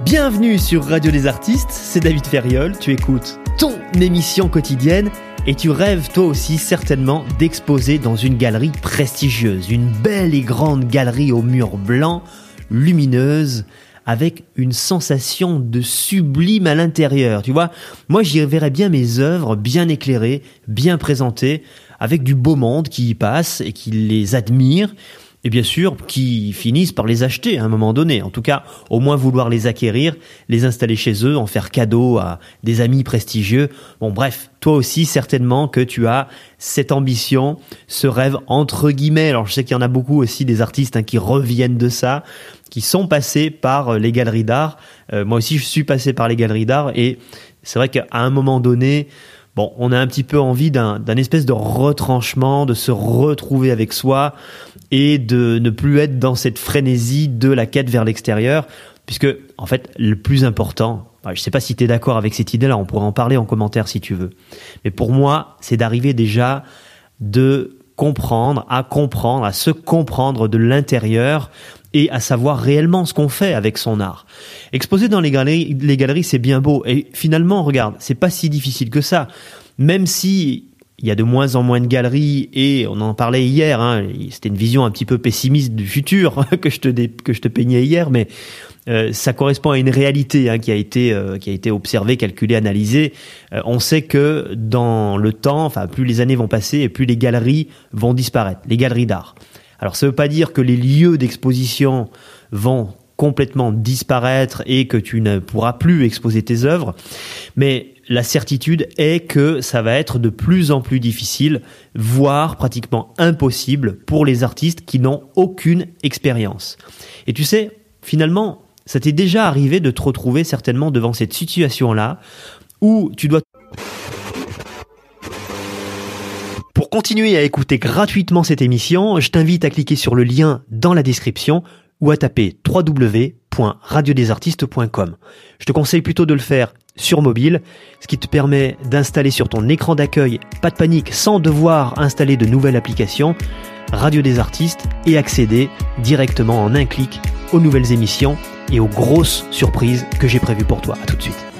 Bienvenue sur Radio des Artistes, c'est David Ferriol, tu écoutes ton émission quotidienne et tu rêves toi aussi certainement d'exposer dans une galerie prestigieuse, une belle et grande galerie aux murs blancs, lumineuse, avec une sensation de sublime à l'intérieur. Tu vois, moi j'y verrais bien mes œuvres bien éclairées, bien présentées, avec du beau monde qui y passe et qui les admire et bien sûr qui finissent par les acheter à un moment donné. En tout cas, au moins vouloir les acquérir, les installer chez eux, en faire cadeau à des amis prestigieux. Bon, bref, toi aussi certainement que tu as cette ambition, ce rêve entre guillemets. Alors je sais qu'il y en a beaucoup aussi des artistes hein, qui reviennent de ça, qui sont passés par les galeries d'art. Euh, moi aussi, je suis passé par les galeries d'art et c'est vrai qu'à un moment donné, bon, on a un petit peu envie d'un espèce de retranchement, de se retrouver avec soi et de ne plus être dans cette frénésie de la quête vers l'extérieur, puisque en fait, le plus important, je ne sais pas si tu es d'accord avec cette idée-là, on pourrait en parler en commentaire si tu veux, mais pour moi, c'est d'arriver déjà de comprendre, à comprendre, à se comprendre de l'intérieur et à savoir réellement ce qu'on fait avec son art. Exposer dans les galeries, les galeries, c'est bien beau. Et finalement, regarde, c'est pas si difficile que ça. Même si il y a de moins en moins de galeries et on en parlait hier. Hein, C'était une vision un petit peu pessimiste du futur que je te que je te peignais hier, mais euh, ça correspond à une réalité hein, qui a été euh, qui a été observée, calculée, analysée. Euh, on sait que dans le temps, enfin plus les années vont passer et plus les galeries vont disparaître, les galeries d'art. Alors ça ne veut pas dire que les lieux d'exposition vont complètement disparaître et que tu ne pourras plus exposer tes œuvres, mais la certitude est que ça va être de plus en plus difficile, voire pratiquement impossible pour les artistes qui n'ont aucune expérience. Et tu sais, finalement, ça t'est déjà arrivé de te retrouver certainement devant cette situation-là où tu dois Pour continuer à écouter gratuitement cette émission, je t'invite à cliquer sur le lien dans la description ou à taper www.radiodesartistes.com. Je te conseille plutôt de le faire sur mobile, ce qui te permet d'installer sur ton écran d'accueil, pas de panique, sans devoir installer de nouvelles applications, Radio des Artistes et accéder directement en un clic aux nouvelles émissions et aux grosses surprises que j'ai prévues pour toi. À tout de suite.